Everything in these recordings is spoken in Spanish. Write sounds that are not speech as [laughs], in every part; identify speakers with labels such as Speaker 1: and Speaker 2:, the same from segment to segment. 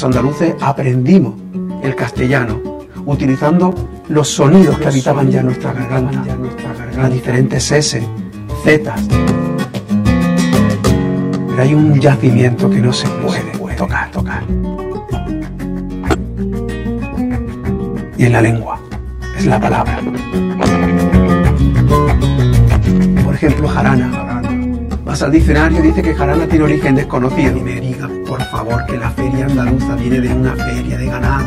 Speaker 1: los andaluces aprendimos el castellano utilizando los sonidos que habitaban ya nuestra garganta, las diferentes S, Z. Pero hay un yacimiento que no se puede tocar, tocar. Y en la lengua, es la palabra. Por ejemplo, jarana. Vas al diccionario y dice que jarana tiene origen desconocido. Y me diga, favor, que la feria andaluza viene de una feria de ganado.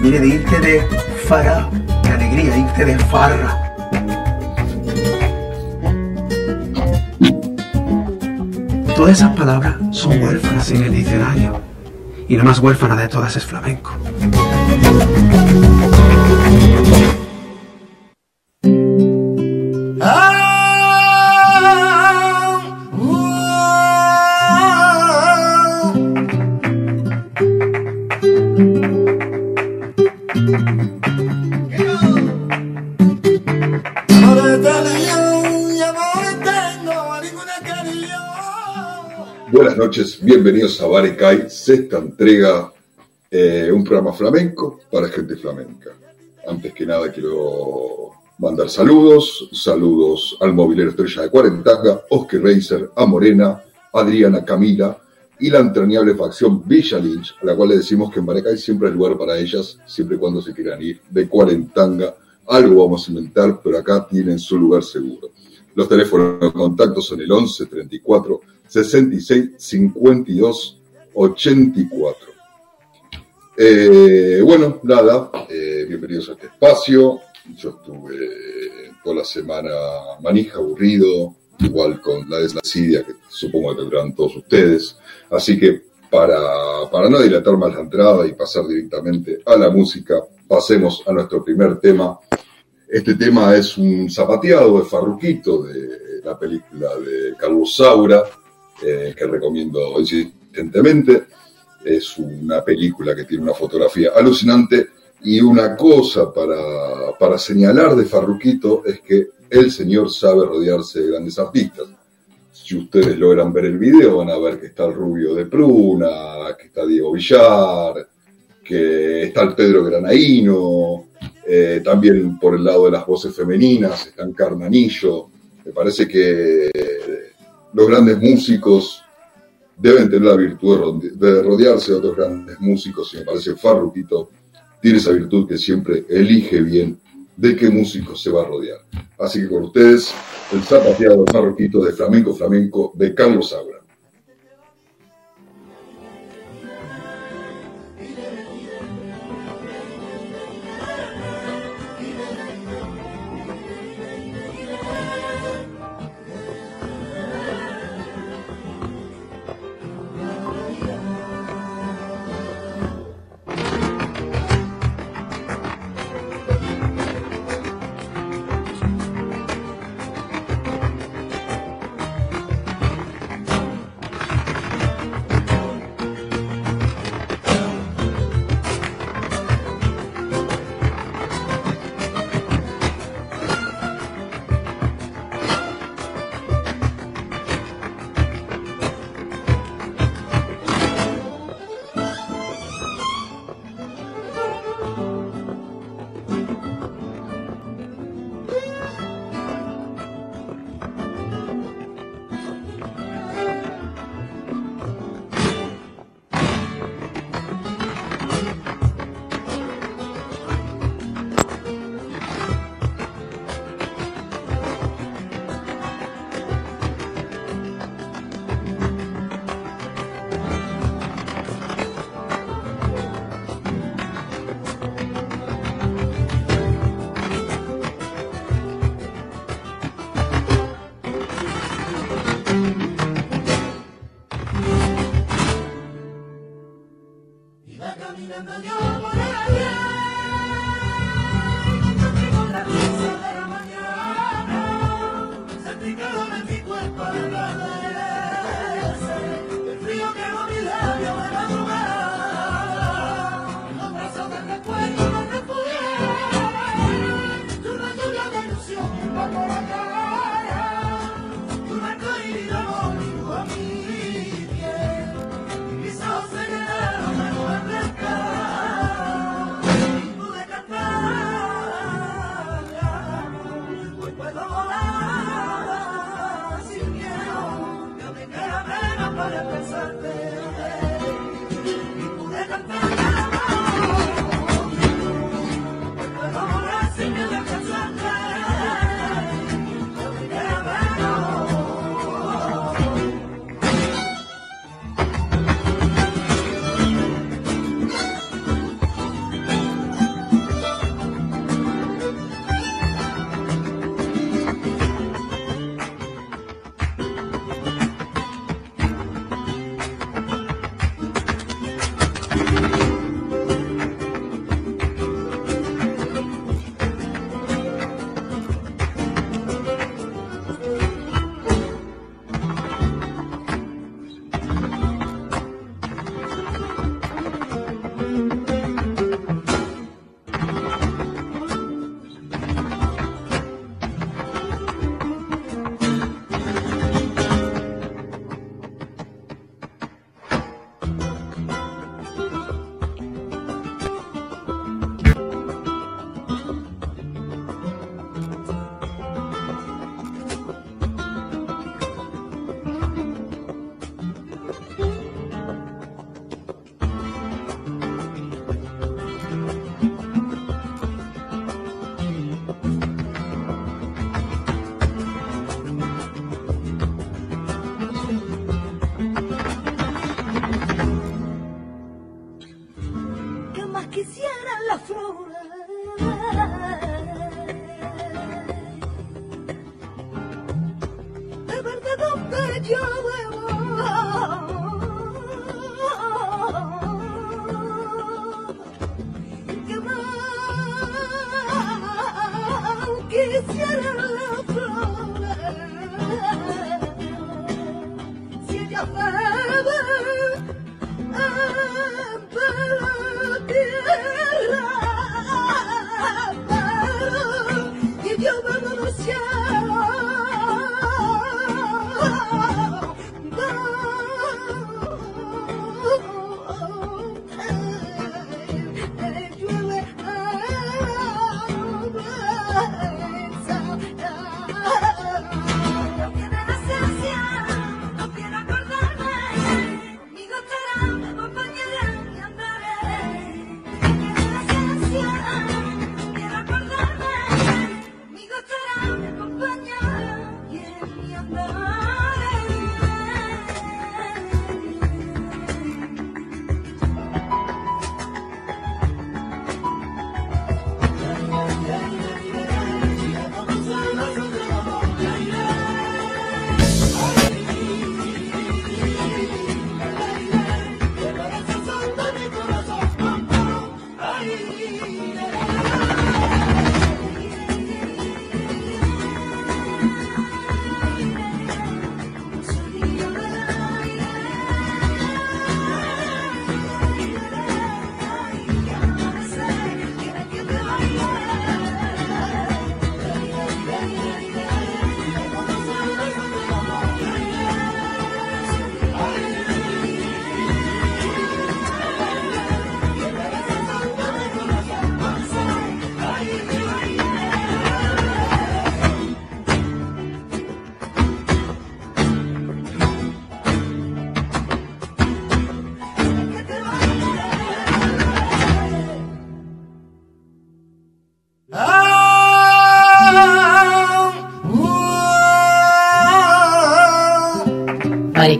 Speaker 1: Viene de irte de fara, de alegría, irte de farra. Todas esas palabras son huérfanas en el diccionario. Y la más huérfana de todas es flamenco.
Speaker 2: Noches, bienvenidos a Barecay, sexta entrega, eh, un programa flamenco para gente flamenca. Antes que nada quiero mandar saludos, saludos al movilero Estrella de Cuarentanga, Oscar Reiser, a Morena, Adriana Camila y la entrañable facción Villa Lynch, a la cual le decimos que en Barecay siempre hay lugar para ellas, siempre y cuando se quieran ir de Cuarentanga. Algo vamos a inventar, pero acá tienen su lugar seguro. Los teléfonos de contacto son el 11 34 66 52 84. bueno, nada, eh, bienvenidos a este espacio. Yo estuve toda la semana manija, aburrido, igual con la deslasidia que supongo que tendrán todos ustedes. Así que para, para no dilatar más la entrada y pasar directamente a la música, pasemos a nuestro primer tema. Este tema es un zapateado de Farruquito de la película de Carlos Saura, eh, que recomiendo insistentemente. Es una película que tiene una fotografía alucinante y una cosa para, para señalar de Farruquito es que el señor sabe rodearse de grandes artistas. Si ustedes logran ver el video, van a ver que está el Rubio de Pruna, que está Diego Villar, que está el Pedro Granaíno, eh, también por el lado de las voces femeninas está Carnanillo. Me parece que los grandes músicos deben tener la virtud de rodearse de otros grandes músicos y me parece Farruquito tiene esa virtud que siempre elige bien de qué músico se va a rodear. Así que con ustedes, el zapateado Farruquito de Flamenco Flamenco de Carlos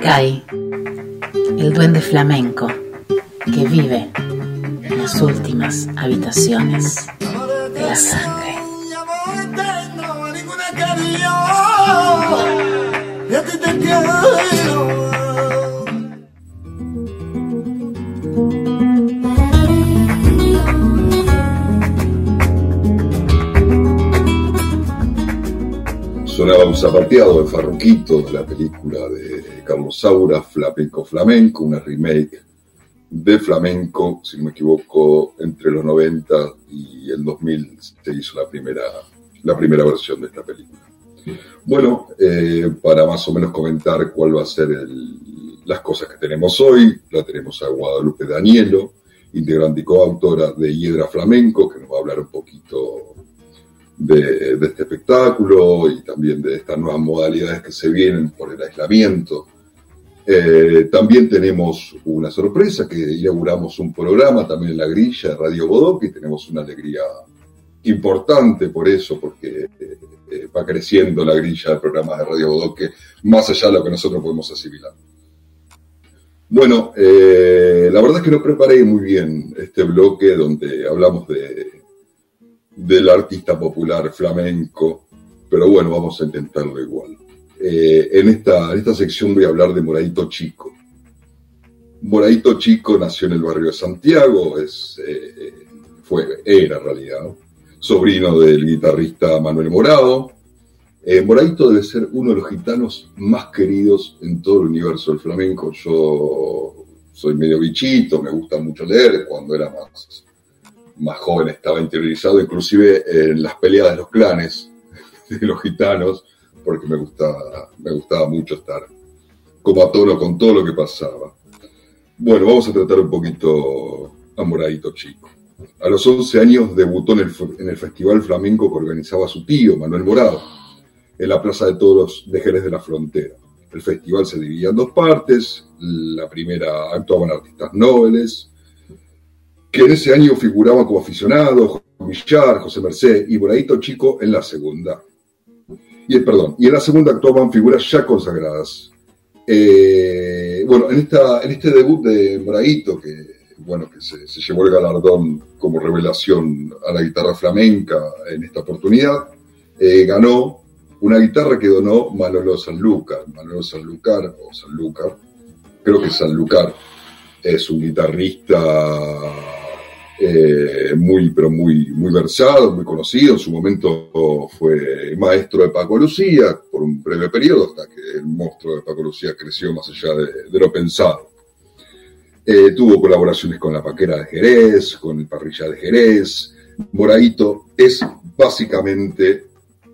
Speaker 2: Saura.
Speaker 3: el duende flamenco que vive en las últimas habitaciones de la sangre.
Speaker 2: Sonaba un zapateado de Farruquito de la película de Carlos Saura, Flamenco Flamenco, una remake de flamenco, si no me equivoco, entre los 90 y el 2000 se hizo la primera, la primera versión de esta película. Bueno, eh, para más o menos comentar cuál va a ser las cosas que tenemos hoy, la tenemos a Guadalupe Danielo, integrante y coautora de Hiedra Flamenco, que nos va a hablar un poquito de, este espectáculo y también de estas nuevas modalidades que se vienen por el aislamiento eh, también tenemos una sorpresa que inauguramos un programa también en la grilla de Radio Bodoque y tenemos una alegría importante por eso, porque eh, eh, va creciendo la grilla de programas de Radio Bodoque más allá de lo que nosotros podemos asimilar. Bueno, la verdad es que no preparé muy bien este bloque donde hablamos de del artista popular flamenco, pero bueno, vamos a intentarlo igual. Eh, en, esta, esta sección voy a hablar de Moradito Chico. Moradito Chico nació en el barrio de Santiago, es, eh, fue, era en realidad, sobrino del guitarrista Manuel Morado. Eh, Moradito debe ser uno de los gitanos más queridos en todo el universo del flamenco. Yo soy medio bichito, me gusta mucho leer, cuando era más, más joven estaba interiorizado, inclusive en las peleas de los clanes [laughs] de los gitanos, porque me gustaba, me gustaba mucho estar como a tono con todo lo que pasaba. Bueno, vamos a tratar un poquito a Moradito Chico. A los 11 años debutó en el, en el, Festival Flamenco que organizaba su tío, Manuel Morado, en la Plaza de Toros de Jerez de la Frontera. El festival se dividía en dos partes. La primera actuaban artistas nobles, que en ese año figuraban como aficionados, Millar, José Merced y Moradito Chico en la segunda. Y, perdón, y en la segunda actuaban figuras ya consagradas. Eh, bueno, en, esta, en este debut de Moraguito, que, bueno, que se, llevó el galardón como revelación a la guitarra flamenca en esta oportunidad, eh, ganó una guitarra que donó Manolo Sanlúcar. Manolo Sanlúcar, o Sanlúcar, creo que Sanlúcar, es un guitarrista eh, muy, pero muy, muy versado, muy conocido. En su momento fue maestro de Paco Lucía por un breve periodo, hasta que el monstruo de Paco Lucía creció más allá de, lo pensado. Eh, tuvo colaboraciones con la Paquera de Jerez, con el Parrilla de Jerez. Moraito es básicamente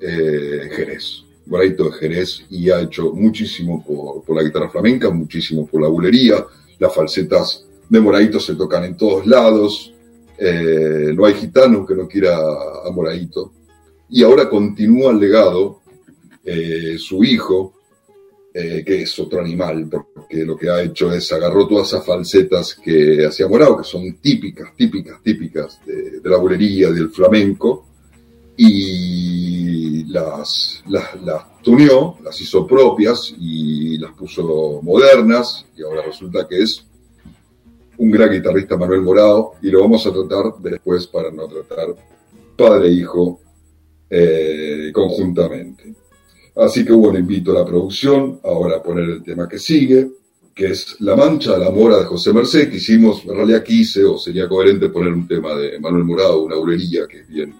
Speaker 2: eh, Jerez. Moraito de Jerez y ha hecho muchísimo por, por la guitarra flamenca, muchísimo por la bulería. Las falsetas de Moraito se tocan en todos lados eh, no hay gitano que no quiera a Moraito. Y ahora continúa el legado eh, su hijo, eh, que es otro animal, porque lo que ha hecho es agarró todas esas falsetas que hacía Morao, que son típicas, típicas, típicas de, la bulería, del flamenco, y las, las, las tuneó, las hizo propias y las puso modernas, y ahora resulta que es un gran guitarrista Manuel Morado y lo vamos a tratar después para no tratar padre e hijo eh, conjuntamente. Así que bueno, invito a la producción ahora a poner el tema que sigue, que es La Mancha, la Mora de José Merced, que hicimos, en realidad quise o sería coherente poner un tema de Manuel Morado, una bulería que es bien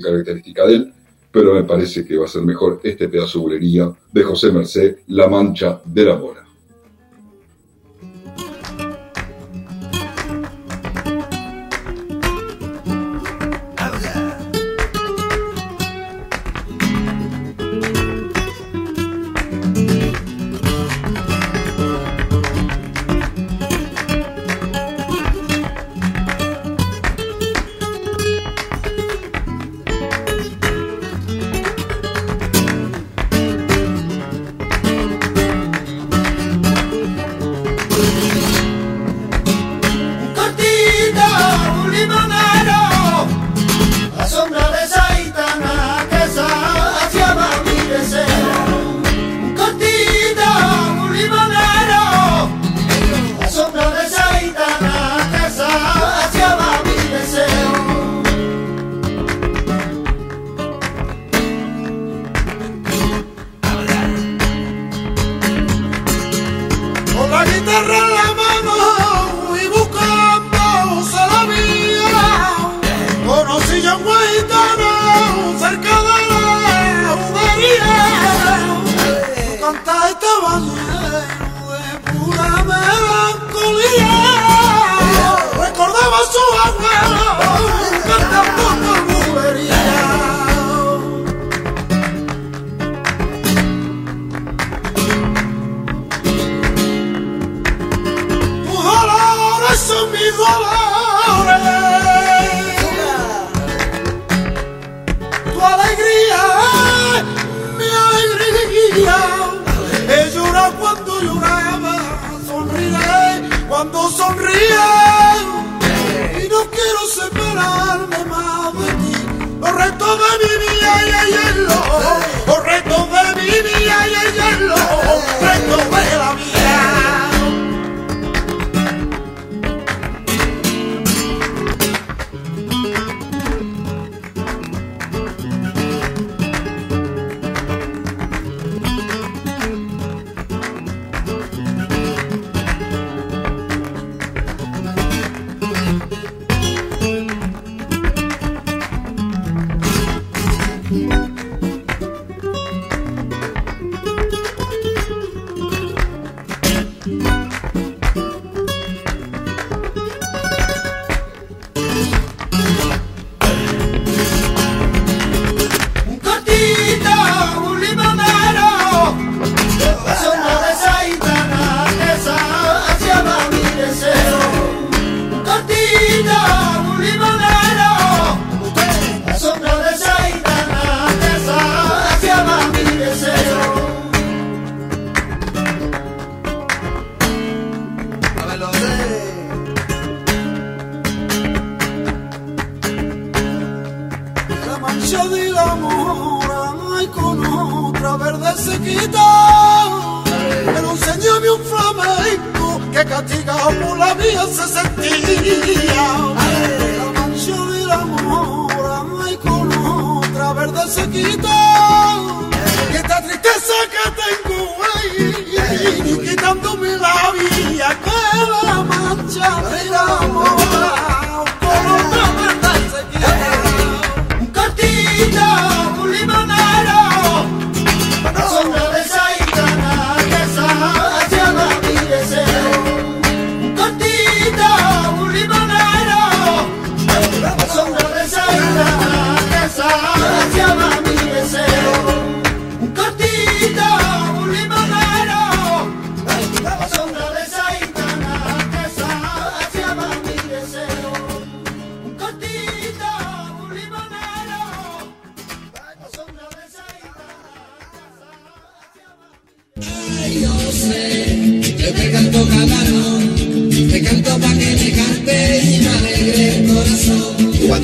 Speaker 2: característica de él, pero me parece que va a ser mejor este pedazo de bulería de José Merced, de la
Speaker 4: mancha de la mora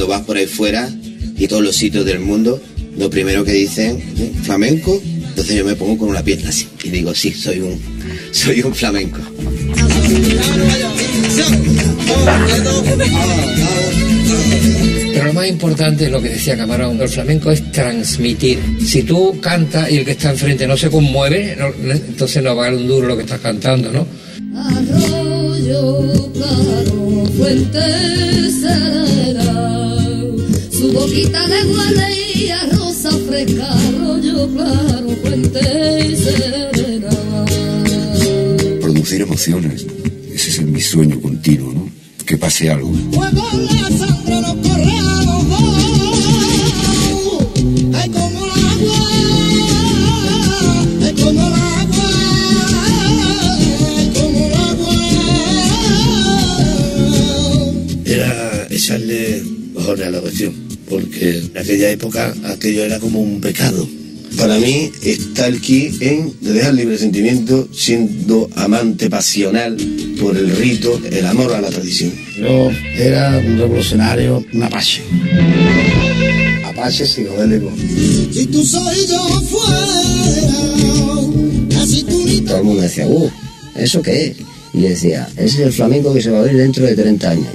Speaker 5: Cuando vas por ahí fuera y todos los sitios del mundo, lo primero que dicen, ¿eh? flamenco, entonces yo me pongo con una pieza así y digo, sí, soy un, [laughs] soy un flamenco.
Speaker 6: Pero lo más importante es lo que decía Camarón, el flamenco es transmitir. Si tú cantas y el que está enfrente no se conmueve, no- no- entonces no vale un duro lo que estás cantando, ¿no?
Speaker 7: Arroyo claro, fuente serena, su boquita de guardia, rosa fresca, arroyo claro, fuente serena.
Speaker 8: producir emociones. Ese es mi sueño continuo, ¿no? Que pase algo.
Speaker 4: Fuego en la sangre nos corre a los dos. Es como el agua, es como el agua, es como el agua.
Speaker 9: era echarle mejor a la cuestión, porque en aquella época aquello era como un pecado. Para mí está el ki en de dejar libre sentimiento siendo amante pasional por el rito, el amor a la tradición.
Speaker 10: Yo era un revolucionario, un apache. Apache psicodélico.
Speaker 4: Si tú soy yo fuera, casi tú ni
Speaker 5: Todo el mundo decía, uh, ¿eso qué es? Y decía, ese es el flamenco que se va a oír dentro de 30 años.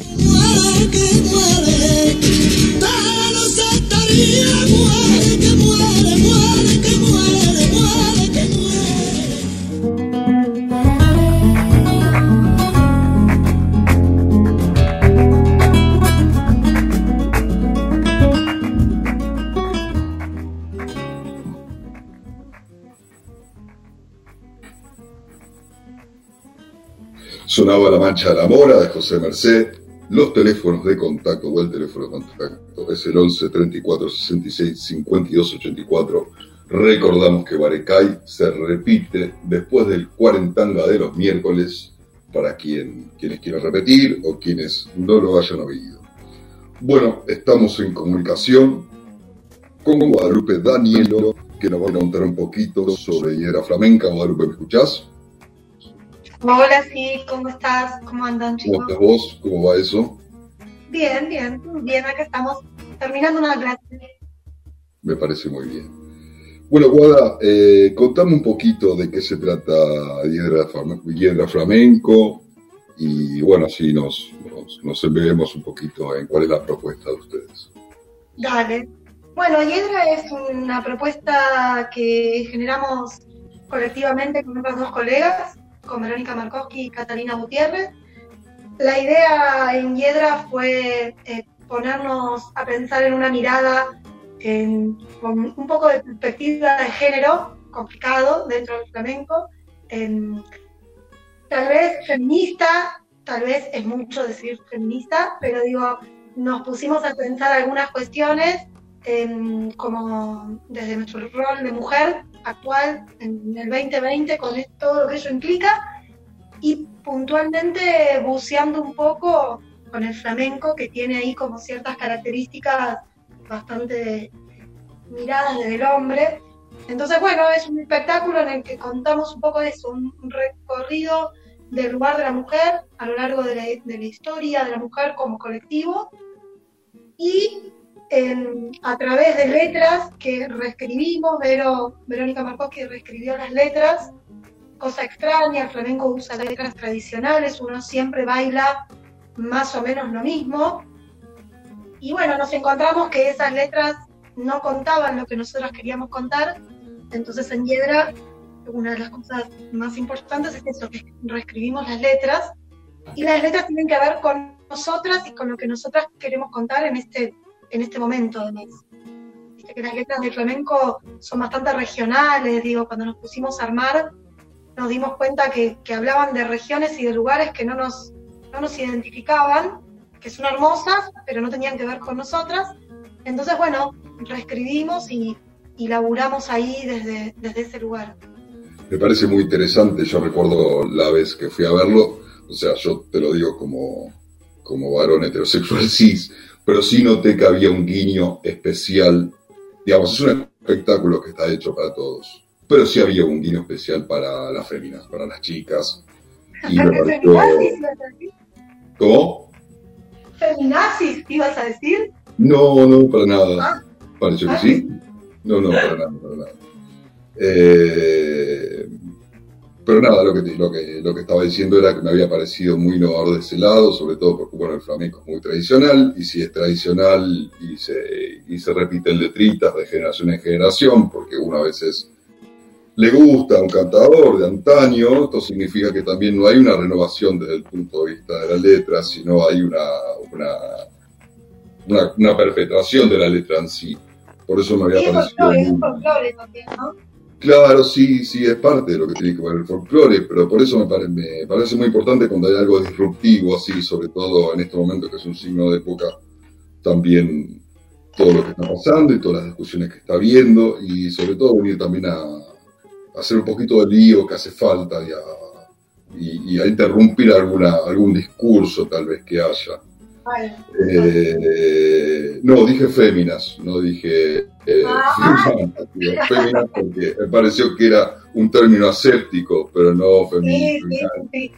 Speaker 2: Sonaba La Mancha de la Mora de José Merced. Los teléfonos de contacto o el teléfono de contacto es el 11 34 66 52 84. Recordamos que Barecay se repite después del cuarentanga de los miércoles para quien, quienes quieran repetir o quienes no lo hayan oído. Bueno, estamos en comunicación con Guadalupe Danielo, que nos va a contar un poquito sobre Hiedra Flamenca. Guadalupe, ¿me escuchás?
Speaker 11: Hola, sí, ¿cómo estás? ¿Cómo andan,
Speaker 2: ¿Cómo
Speaker 11: chicos?
Speaker 2: estás vos? ¿Cómo va eso?
Speaker 11: Bien, bien, bien, acá estamos terminando una clase.
Speaker 2: Me parece muy bien. Bueno, Guada, eh, contame un poquito de qué se trata Hiedra, Flam- Hiedra Flamenco y bueno, así nos, nos, nos embebemos un poquito en cuál es la propuesta de ustedes.
Speaker 11: Dale. Bueno, Hiedra es una propuesta que generamos colectivamente con otras dos colegas, con Verónica Markowski y Catalina Gutiérrez. La idea en Hiedra fue eh, ponernos a pensar en una mirada en- con un poco de perspectiva de género complicado dentro del flamenco, en- tal vez feminista, tal vez es mucho decir feminista, pero digo, nos pusimos a pensar algunas cuestiones em, como desde nuestro rol de mujer actual en el 2020 con todo lo que ello implica y puntualmente buceando un poco con el flamenco que tiene ahí como ciertas características bastante miradas desde hombre. Entonces, bueno, es un espectáculo en el que contamos un poco de eso, un recorrido del lugar de la mujer a lo largo de la, de la historia de la mujer como colectivo y en- a través de letras que reescribimos, Vero, Verónica Markowski reescribió las letras, cosa extraña, el flamenco usa letras tradicionales, uno siempre baila más o menos lo mismo. Y bueno, nos encontramos que esas letras no contaban lo que nosotros queríamos contar, entonces en Hiedra una de las cosas más importantes es eso, que reescribimos las letras y las letras tienen que ver con nosotras y con lo que nosotras queremos contar en este, en este momento de mes. Viste que las letras del flamenco son bastante regionales, digo, cuando nos pusimos a armar nos dimos cuenta que, que hablaban de regiones y de lugares que no nos, no nos identificaban, que son hermosas, pero no tenían que ver con nosotras. Entonces, bueno, reescribimos y, y laburamos ahí desde, desde ese lugar.
Speaker 2: Me parece muy interesante, yo recuerdo la vez que fui a verlo, o sea, yo te lo digo como, como varón heterosexual [laughs] cis, pero sí noté que había un guiño especial, digamos, es un espectáculo que está hecho para todos, pero sí había un guiño especial para las féminas, para las chicas, y me pareció... ¿Cómo?
Speaker 11: ¿Feminazis ibas a decir?
Speaker 2: No, no, para nada.
Speaker 11: Ah.
Speaker 2: Pareció que
Speaker 11: Ah,
Speaker 2: sí. No, no, para nada, para nada. Eh, pero nada, lo que, te- lo, que, lo que estaba diciendo era que me había parecido muy innovador de ese lado, sobre todo porque bueno, el flamenco es muy tradicional, y si es tradicional y se, y se repiten letritas de generación en generación, porque uno a veces le gusta a un cantador de antaño, esto significa que también no hay una renovación desde el punto de vista de la letra, sino hay una, una, una, una perpetuación de la letra en sí. Por eso me había
Speaker 11: es
Speaker 2: parecido
Speaker 11: folclore, es
Speaker 2: muy-
Speaker 11: folclore también, ¿no?
Speaker 2: Claro, sí, sí, es parte de lo que tiene que ver el folclore, pero por eso me, pare- me parece muy importante cuando hay algo disruptivo así, sobre todo en este momento que es un signo de época, también todo lo que está pasando y todas las discusiones que está habiendo y sobre todo venir también a, hacer un poquito de lío que hace falta y a, y a interrumpir alguna, algún discurso tal vez que haya.
Speaker 11: Vale.
Speaker 2: Eh, no, dije féminas, no dije eh,
Speaker 11: Ah. [laughs]
Speaker 2: féminas, porque me pareció que era un término aséptico, pero no
Speaker 11: Sí,
Speaker 2: femi-
Speaker 11: sí.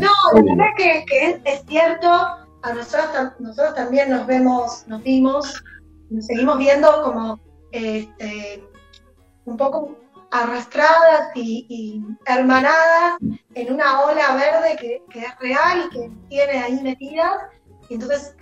Speaker 11: No, la verdad que, que es, es cierto, a nosotros, nosotros también nos vemos, nos vimos, nos seguimos viendo como este, un poco arrastradas y, y hermanadas en una ola verde que, que es real y que tiene ahí metidas. Entonces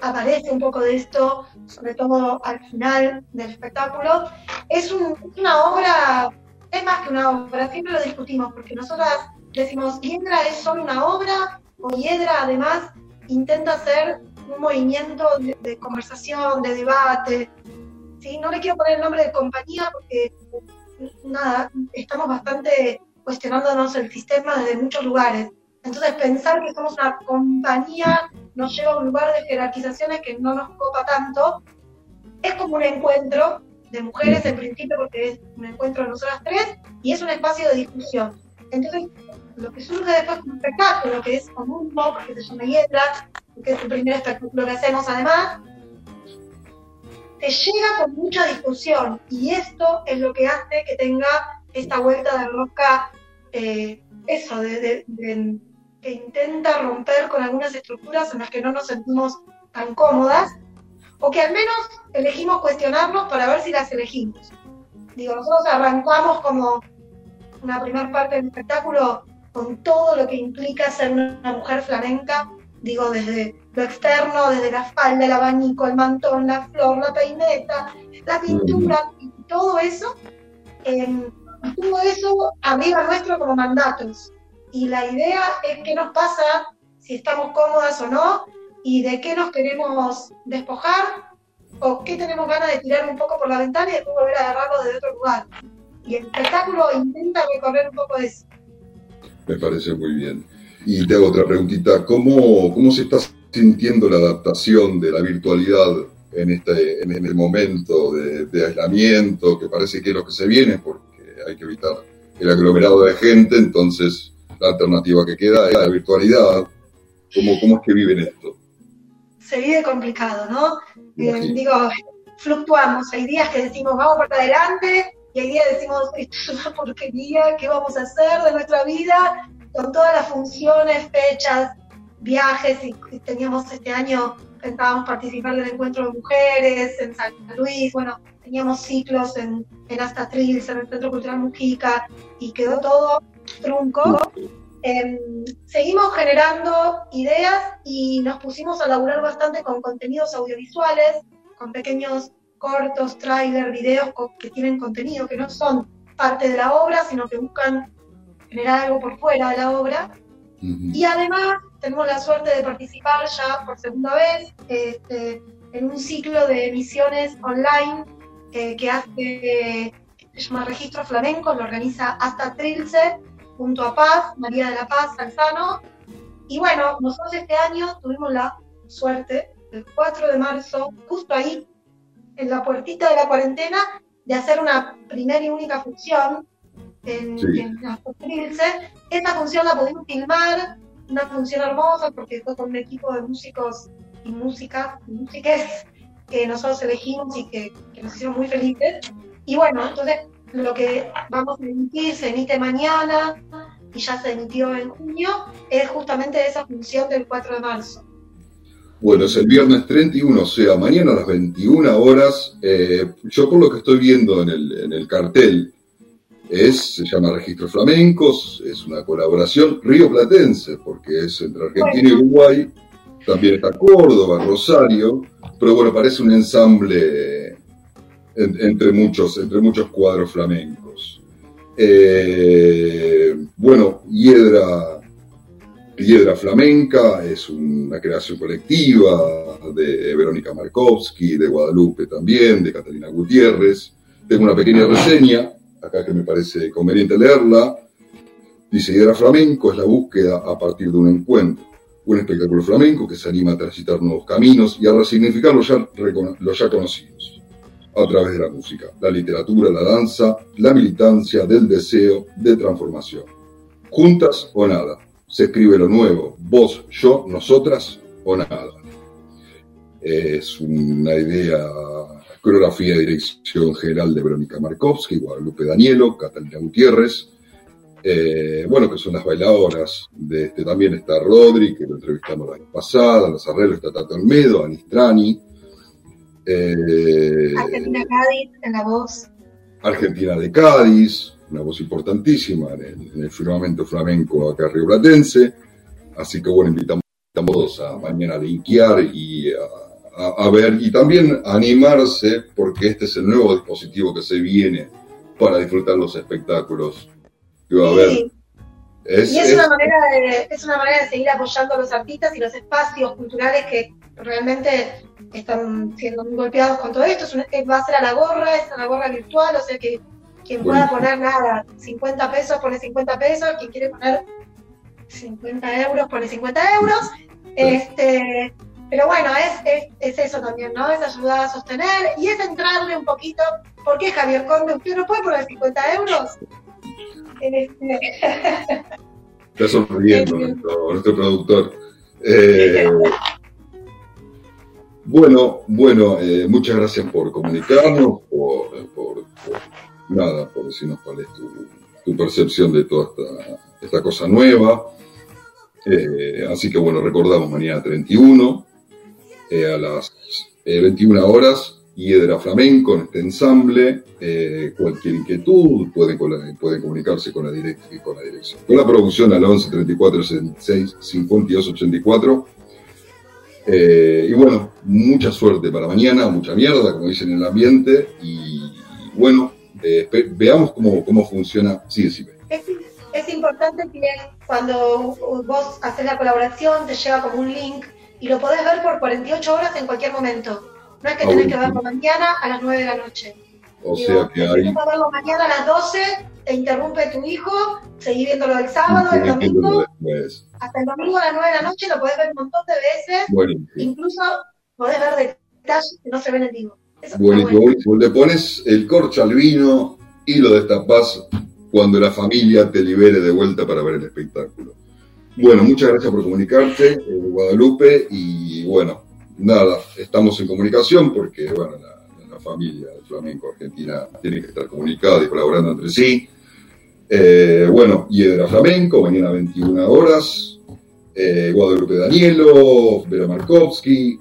Speaker 11: aparece un poco de esto, sobre todo al final del espectáculo. Es, un- es una obra, es más que una obra, siempre lo discutimos, porque nosotras decimos, Hiedra es solo una obra, o Hiedra además intenta hacer un movimiento de, de conversación, de debate. ¿sí? No le quiero poner el nombre de compañía porque, nada, estamos bastante cuestionándonos el sistema desde muchos lugares. Entonces, pensar que somos una compañía nos lleva a un lugar de jerarquizaciones que no nos copa tanto. Es como un encuentro de mujeres en principio, porque es un encuentro de nosotras tres, y es un espacio de discusión. Entonces, lo que surge después como espectáculo, que es como un mock que se llama Hiedra, que es el primer espectáculo que hacemos además, te llega con mucha discusión y esto es lo que hace que tenga esta vuelta de rosca, eh, eso, de- que intenta romper con algunas estructuras en las que no nos sentimos tan cómodas, o que al menos elegimos cuestionarnos para ver si las elegimos. Digo, nosotros arrancamos como una primera parte del espectáculo con todo lo que implica ser una mujer flamenca, digo, desde lo externo, desde la falda, el abanico, el mantón, la flor, la peineta, la pintura, y todo eso, eh, todo eso arriba nuestro como mandatos. Y la idea es qué nos pasa, si estamos cómodas o no, y de qué nos queremos despojar, o qué tenemos ganas de tirar un poco por la ventana y después volver a agarrarlo desde otro lugar. Y el espectáculo intenta recorrer un poco eso.
Speaker 2: Me parece muy bien. Y te hago otra preguntita. ¿Cómo, cómo se está sintiendo la adaptación de la virtualidad en este, en este momento de, de aislamiento, que parece que es lo que se viene, porque hay que evitar el aglomerado de gente, entonces la alternativa que queda es la virtualidad. ¿Cómo, cómo es que viven esto?
Speaker 11: se vive complicado, ¿no? Eh, digo, fluctuamos. Hay días que decimos vamos para adelante y hay días que decimos esto es una porquería, ¿qué vamos a hacer de nuestra vida? Con todas las funciones, fechas, viajes y teníamos este año, pensábamos participar del encuentro de mujeres en San Luis, bueno, teníamos ciclos en, en Hasta Trills, en el Centro Cultural Mujica y quedó todo trunco. Em, seguimos generando ideas y nos pusimos a laburar bastante con contenidos audiovisuales, con pequeños cortos, trailers, videos que tienen contenido, que no son parte de la obra, sino que buscan generar algo por fuera de la obra. Y además tenemos la suerte de participar ya por segunda vez este, en un ciclo de emisiones online eh, que hace, se llama Registro Flamenco, lo organiza Hasta Trilce, junto a Paz, María de la Paz, Alzano. Y bueno, nosotros este año tuvimos la suerte, el 4 de marzo, justo ahí, en la puertita de la cuarentena, de hacer una primera y única función en,
Speaker 2: Sí.
Speaker 11: en la Trilce. Esa función la pudimos filmar, una función hermosa porque fue con un equipo de músicos y músicas, y músiques que nosotros elegimos y que, que nos hicieron muy felices. Y bueno, entonces lo que vamos a emitir se emite mañana y ya se emitió en junio, es justamente esa función del 4 de marzo.
Speaker 2: Bueno, es el viernes 31, o sea, mañana a las 21 horas. Eh, yo por lo que estoy viendo en el, en el cartel, es, se llama Registro Flamencos, es una colaboración río platense, porque es entre Argentina y Uruguay, también está Córdoba, Rosario, pero bueno, parece un ensamble en- entre, muchos, entre muchos cuadros flamencos. Eh, bueno, Hiedra, Hiedra Flamenca es una creación colectiva de Verónica Markovsky, de Guadalupe también, de Catalina Gutiérrez. Tengo una pequeña reseña, acá que me parece conveniente leerla. Dice, Hiedra Flamenco es la búsqueda a partir de un encuentro, un espectáculo flamenco que se anima a transitar nuevos caminos y a resignificar ya, los ya conocidos a través de la música, la literatura, la danza, la militancia del deseo de transformación. Juntas o nada, se escribe lo nuevo, vos, yo, nosotras o nada. Es una idea, coreografía dirección general de Verónica Markovsky, Guadalupe Danielo, Catalina Gutiérrez, eh, bueno, que son las bailadoras de este, también está Rodri, que lo entrevistamos la vez pasada, los arreglos está Tato Olmedo, Anistrani, eh,
Speaker 11: Argentina Cádiz en la voz.
Speaker 2: Argentina de Cádiz, una voz importantísima en el, en el firmamento flamenco acá rioplatense. Así que bueno, invitamos a todos a mañana a linkear y a, a- a ver y también a animarse porque este es el nuevo dispositivo que se viene para disfrutar los espectáculos que va a haber.
Speaker 11: Sí.
Speaker 2: Es-
Speaker 11: y es,
Speaker 2: es-
Speaker 11: una manera de, es una manera de seguir apoyando a los artistas y los espacios culturales que realmente están siendo muy golpeados con todo esto. Es una- va a ser a la gorra, es a la gorra virtual, o sea que quien pueda poner nada, 50 pesos pone 50 pesos, quien quiere poner 50 euros pone 50 euros. Este, pero bueno, es, es, es eso también, ¿no? Es ayudar a sostener y es entrarle un poquito. ¿Por qué Javier Conde? ¿Usted no puede poner 50 euros? Este,
Speaker 2: Está sonriendo [laughs] nuestro, nuestro productor. Eh, [laughs] bueno, bueno, eh, muchas gracias por comunicarnos, por, por- nada, por decirnos cuál es tu, percepción de toda esta, cosa nueva. Eh, así que bueno, recordamos mañana 31 eh, a las eh, 21 horas, Hiedra Flamenco en este ensamble. Eh, cualquier inquietud pueden, pueden comunicarse con la, direc- con la dirección. Con la producción al 11 34 66 52 84. Eh, y bueno, mucha suerte para mañana, mucha mierda, como dicen en el ambiente. Y bueno, eh, veamos cómo, cómo funciona. Sí, sí.
Speaker 11: Es, es importante que cuando vos haces la colaboración te llega como un link y lo podés ver por 48 horas en cualquier momento. No es que
Speaker 2: Ah,
Speaker 11: tenés que
Speaker 2: bueno.
Speaker 11: verlo mañana a las 9 de la noche.
Speaker 2: O
Speaker 11: Digo,
Speaker 2: sea que hay.
Speaker 11: que verlo mañana a las 12, te interrumpe tu hijo, seguí viéndolo el sábado, el domingo, hasta el domingo a las 9 de la noche lo podés ver un montón de veces,
Speaker 2: Buenísimo.
Speaker 11: incluso podés ver detalles que no se ven en vivo. Eso
Speaker 2: Buenísimo,
Speaker 11: bueno.
Speaker 2: buenísimo. Le pones el corcho al vino y lo destapas cuando la familia te libere de vuelta para ver el espectáculo. Bueno, muchas gracias por comunicarte, eh, Guadalupe, y bueno, nada, estamos en comunicación porque, bueno, la, la familia del flamenco argentina tiene que estar comunicada y colaborando entre sí. Eh, bueno, Hiedra Flamenco, mañana 21 horas, eh, Guadalupe Danielo, Vera Markovsky,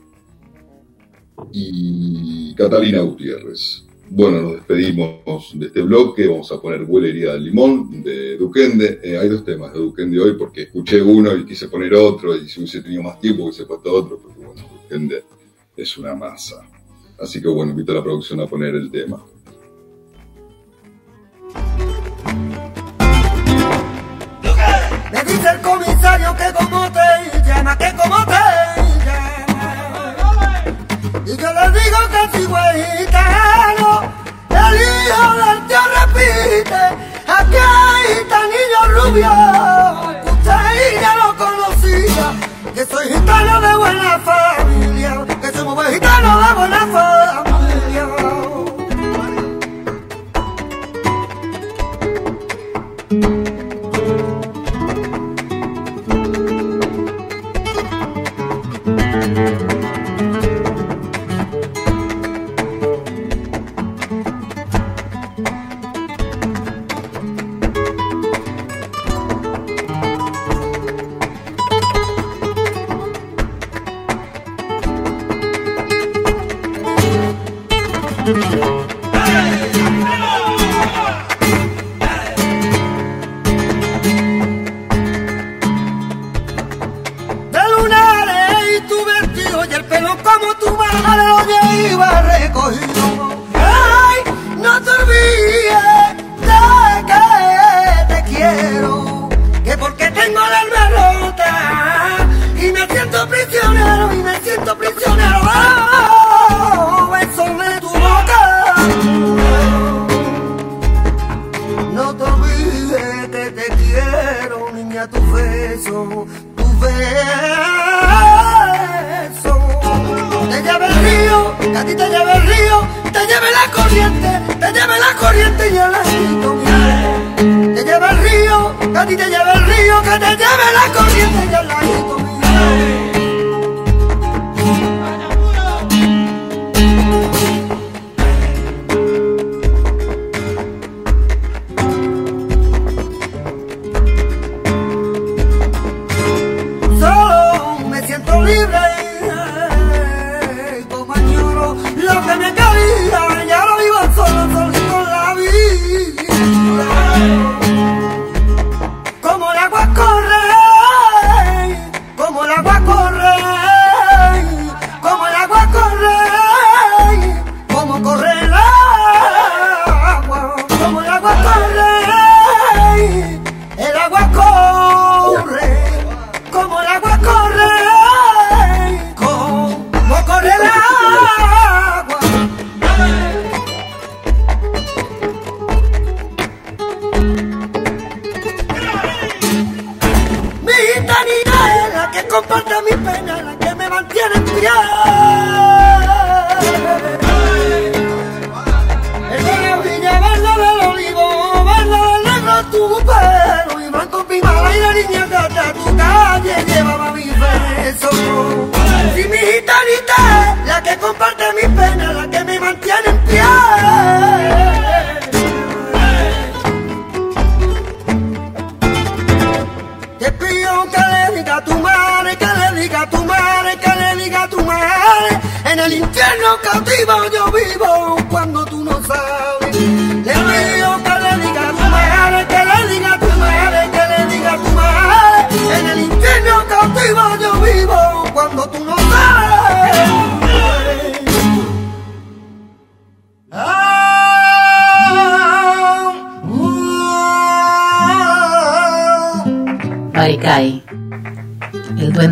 Speaker 2: y Catalina Gutiérrez. Bueno, nos despedimos de este bloque. Vamos a poner Huele herida del limón de Duquende. Eh, hay dos temas de Duquende hoy porque escuché uno y quise poner otro. Y si hubiese tenido más tiempo, hubiese puesto otro. Porque bueno, Duquende es una masa. Así que bueno, invito a la producción a poner el tema.
Speaker 4: Me dice el comisario que como te llama, que como te llama. Y yo le digo que si gitano, el hijo del tío repite, aquí hay esta niño rubio, usted ya lo conocía, que soy gitano de buena familia, que somos gitanos de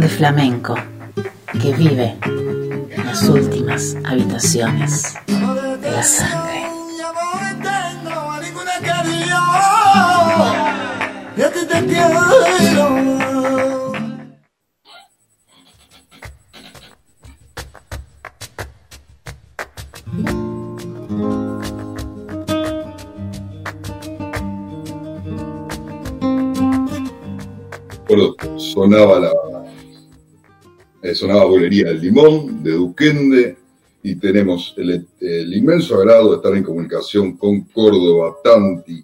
Speaker 3: duende flamenco que vive en las últimas habitaciones de la sangre.
Speaker 2: Sonaba la sonaba Bolería del Limón de Duquende y tenemos el, inmenso agrado de estar en comunicación con Córdoba Tanti,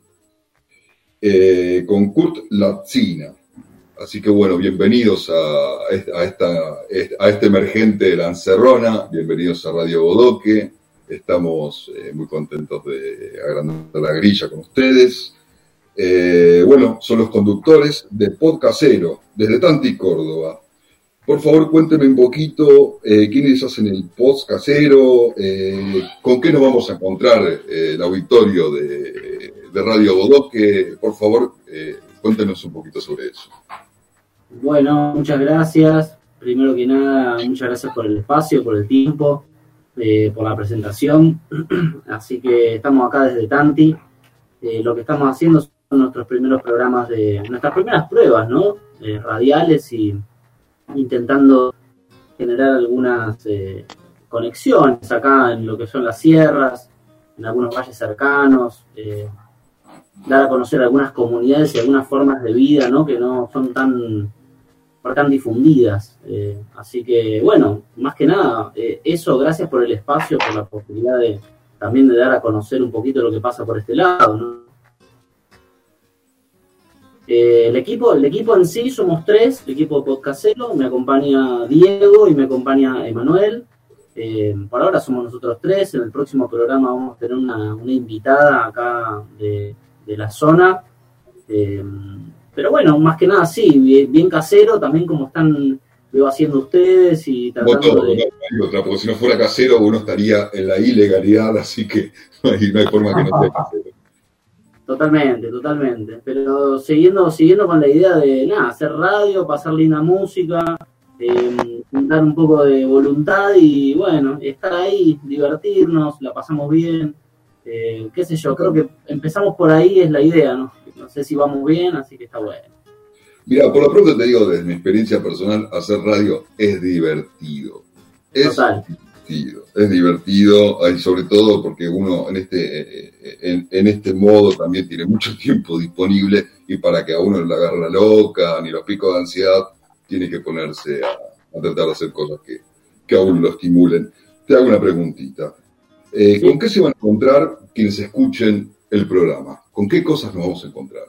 Speaker 2: eh, con Kurt Latzina. Así que bueno, bienvenidos a, est- a esta, a este emergente de la Encerrona, bienvenidos a Radio Bodoque. Estamos eh, muy contentos de agrandar la grilla con ustedes. Eh, bueno, son los conductores de Podcasero, desde Tanti, Córdoba. Por favor, cuéntenme un poquito eh, quiénes hacen el post casero, eh, con qué nos vamos a encontrar eh, el auditorio de, Radio Bodoque. Por favor, cuéntenos un poquito sobre eso.
Speaker 12: Bueno, muchas gracias. Primero que nada, muchas gracias por el espacio, por el tiempo, por la presentación. [clears throat] Así que estamos acá desde Tanti. Lo que estamos haciendo son nuestros primeros programas de nuestras primeras pruebas, ¿no? Radiales y intentando generar algunas eh, conexiones acá en lo que son las sierras, en algunos valles cercanos, eh, dar a conocer algunas comunidades y algunas formas de vida, ¿no? Que no son tan tan difundidas. Eh, así que, bueno, más que nada, eso, gracias por el espacio, por la posibilidad de también de dar a conocer un poquito lo que pasa por este lado, ¿no? Eh, el, equipo, el equipo en sí somos tres, el equipo podcastero, me acompaña Diego y me acompaña Emanuel. Eh, por ahora somos nosotros tres, en el próximo programa vamos a tener una, una invitada acá de, de la zona. Eh, pero bueno, más que nada sí, bien, bien casero, también como están veo haciendo ustedes y tratando
Speaker 2: todo,
Speaker 12: de...
Speaker 2: no otra, porque si no fuera casero uno estaría en la ilegalidad, así que [laughs] no hay, no hay forma que no [laughs] sea casero.
Speaker 12: Totalmente, totalmente. Pero siguiendo, siguiendo con la idea de nada, hacer radio, pasar linda música, eh, dar un poco de voluntad y bueno, estar ahí, divertirnos, la pasamos bien. Eh, qué sé yo, creo que empezamos por ahí, es la idea, ¿no? No sé si vamos bien, así que está bueno.
Speaker 2: Mira, por lo pronto te digo, desde mi experiencia personal, hacer radio es divertido. Es
Speaker 12: Total.
Speaker 2: Divertido. Es divertido, y sobre todo porque uno en este, eh, en, en este modo también tiene mucho [laughs] tiempo disponible y para que a uno le agarre la loca ni los picos de ansiedad, tiene que ponerse a, a tratar de hacer cosas que, que a uno lo estimulen. Te hago una preguntita. Eh, ¿Con qué se van a encontrar quienes escuchen el programa? ¿Con qué cosas nos vamos a encontrar?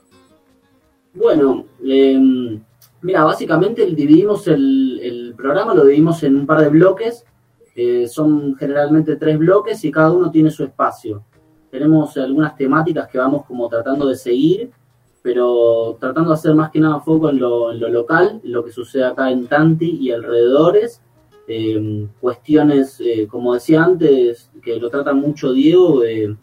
Speaker 12: Bueno, eh, mira, básicamente dividimos el, el programa, lo dividimos en un par de bloques. Eh, son generalmente tres bloques y cada uno tiene su espacio. Tenemos algunas temáticas que vamos como tratando de seguir, pero tratando de hacer más que nada foco en lo, en lo local, lo que sucede acá en Tanti y alrededores. Eh, cuestiones, eh, como decía antes, que lo trata mucho Diego, eh,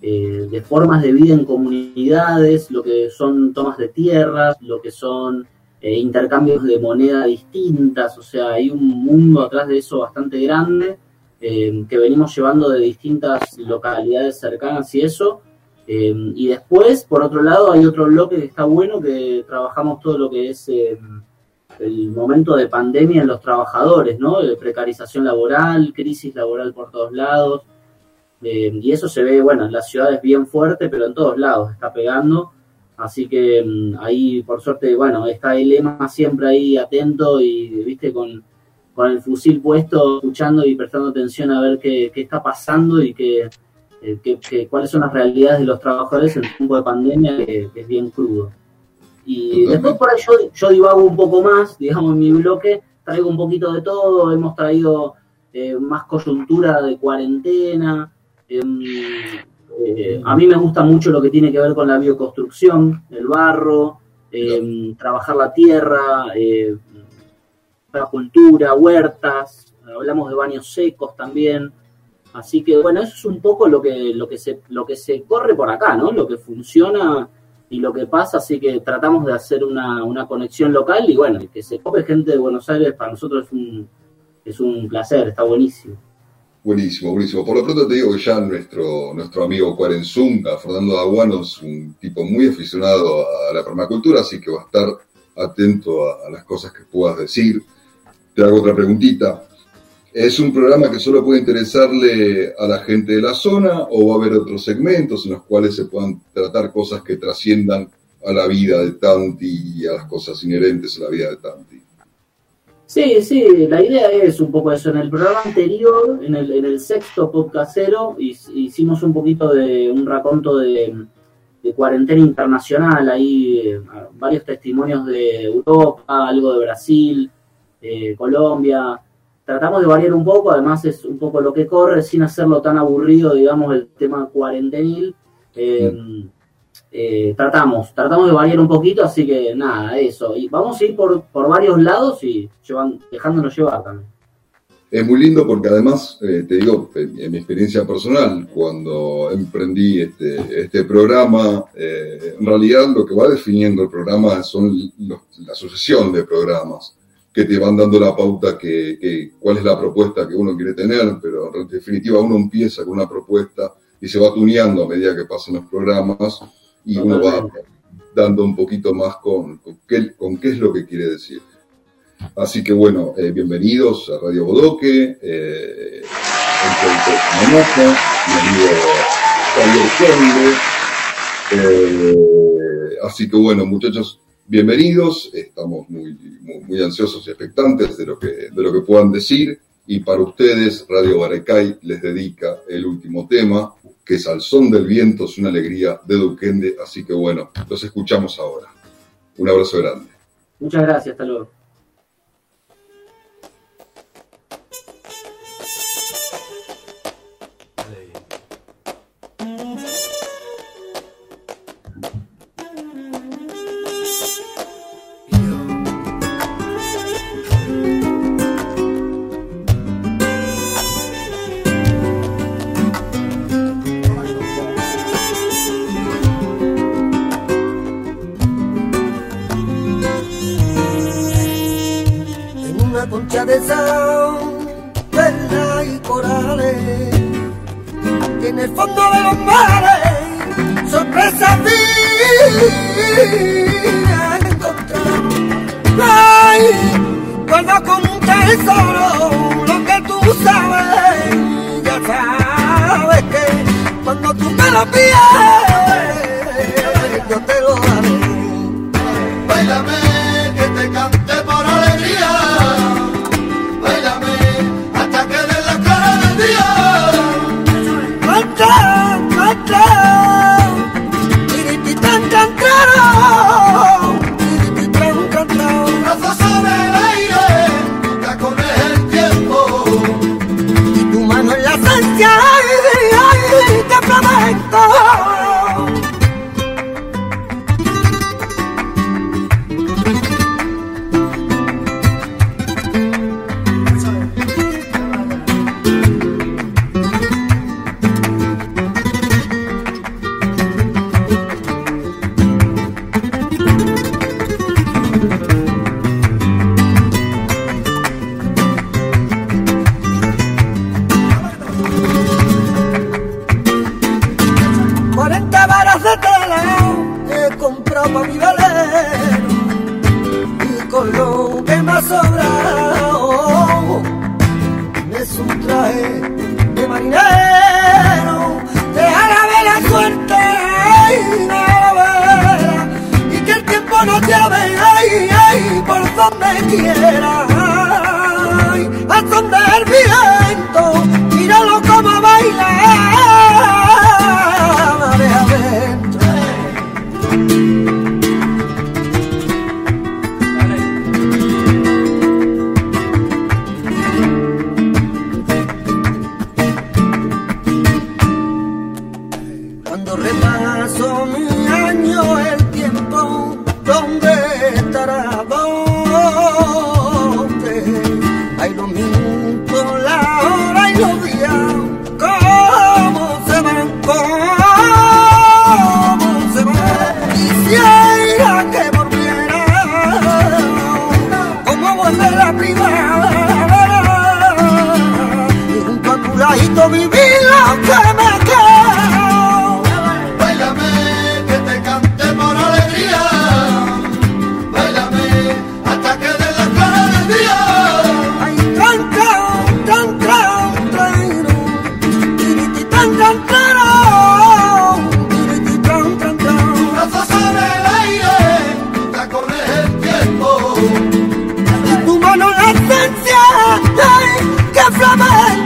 Speaker 12: de formas de vida en comunidades, lo que son tomas de tierras, lo que son eh, intercambios de moneda distintas, o sea, hay un mundo atrás de eso bastante grande eh, que venimos llevando de distintas localidades cercanas y eso. Eh, y después, por otro lado, hay otro bloque que está bueno, que trabajamos todo lo que es el momento de pandemia en los trabajadores, ¿no? De precarización laboral, crisis laboral por todos lados. Y eso se ve, bueno, en las ciudades bien fuerte, pero en todos lados está pegando. Así que mm, ahí, por suerte, bueno, está el lema siempre ahí atento y, viste, con, con el fusil puesto, escuchando y prestando atención a ver qué, qué está pasando y qué, eh, qué- qué- cuáles son las realidades de los trabajadores en tiempo de pandemia, que, que es bien crudo. Y después por ahí yo, yo divago un poco más, [laughs] digamos, en mi bloque, traigo un poquito de todo, hemos traído eh, más coyuntura de cuarentena. em, eh, a mí me gusta mucho lo que tiene que ver con la bioconstrucción, el barro, em, trabajar la tierra, eh, la cultura, huertas, hablamos de baños secos también. Así que bueno, eso es un poco lo que, lo que se, lo que se corre por acá, ¿no? Lo que funciona y lo que pasa, así que tratamos de hacer una, una conexión local y bueno, que se cope gente de Buenos Aires para nosotros es un, es un placer, está buenísimo.
Speaker 2: Buenísimo, buenísimo. Por lo pronto te digo que ya nuestro, nuestro amigo Cuarenzunga, Fernando Aguano, es un tipo muy aficionado a la permacultura, así que va a estar atento a, a las cosas que puedas decir. Te hago otra preguntita. ¿Es un programa que solo puede interesarle a la gente de la zona o va a haber otros segmentos en los cuales se puedan tratar cosas que trasciendan a la vida de Tanti y a las cosas inherentes a la vida de Tanti?
Speaker 12: Sí, sí, la idea es un poco eso. En el programa anterior, en el, en el sexto podcastero, hicimos un poquito de un raconto de, cuarentena internacional, ahí eh, varios testimonios de Europa, algo de Brasil, eh, Colombia. Tratamos de variar un poco, además es un poco lo que corre, sin hacerlo tan aburrido, digamos, el tema cuarentenil. Eh, eh, tratamos, tratamos de variar un poquito, así que nada, eso. Y vamos a ir por, por varios lados y llevan, dejándonos llevar también.
Speaker 2: Es muy lindo porque además, eh, te digo, en, mi experiencia personal, cuando emprendí este, este programa, eh, en realidad lo que va definiendo el programa son los- la sucesión de programas que te van dando la pauta que, que- cuál es la propuesta que uno quiere tener, pero en definitiva uno empieza con una propuesta y se va tuneando a medida que pasan los programas y uno va dando un poquito más con, con, qué, con qué es lo que quiere decir. Así que bueno, eh, bienvenidos a Radio Bodoque, eh, productor Manoja, mi amigo Javier. Eh, así que bueno, muchachos, bienvenidos. Estamos muy, muy, muy ansiosos y expectantes de lo, que, de lo que puedan decir. Y para ustedes, Radio Barecay les dedica el último tema, que es Al son del viento, es una alegría de Duquende. Así que bueno, los escuchamos ahora. Un abrazo grande.
Speaker 12: Muchas gracias, hasta luego.
Speaker 4: una concha de sal, perla y corales.
Speaker 3: En el fondo de los mares, sorpresa fina encontrar. Ay, vuelvo con un tesoro, lo que tú sabes, ya sabes que cuando tú me lo pides, yo te lo con lo que me ha sobrado. Es un traje de marinero, deja la vela suerte, deja la vela, y que el tiempo no te ave, ay, ay, por donde quiera, ay, a donde el. Brahman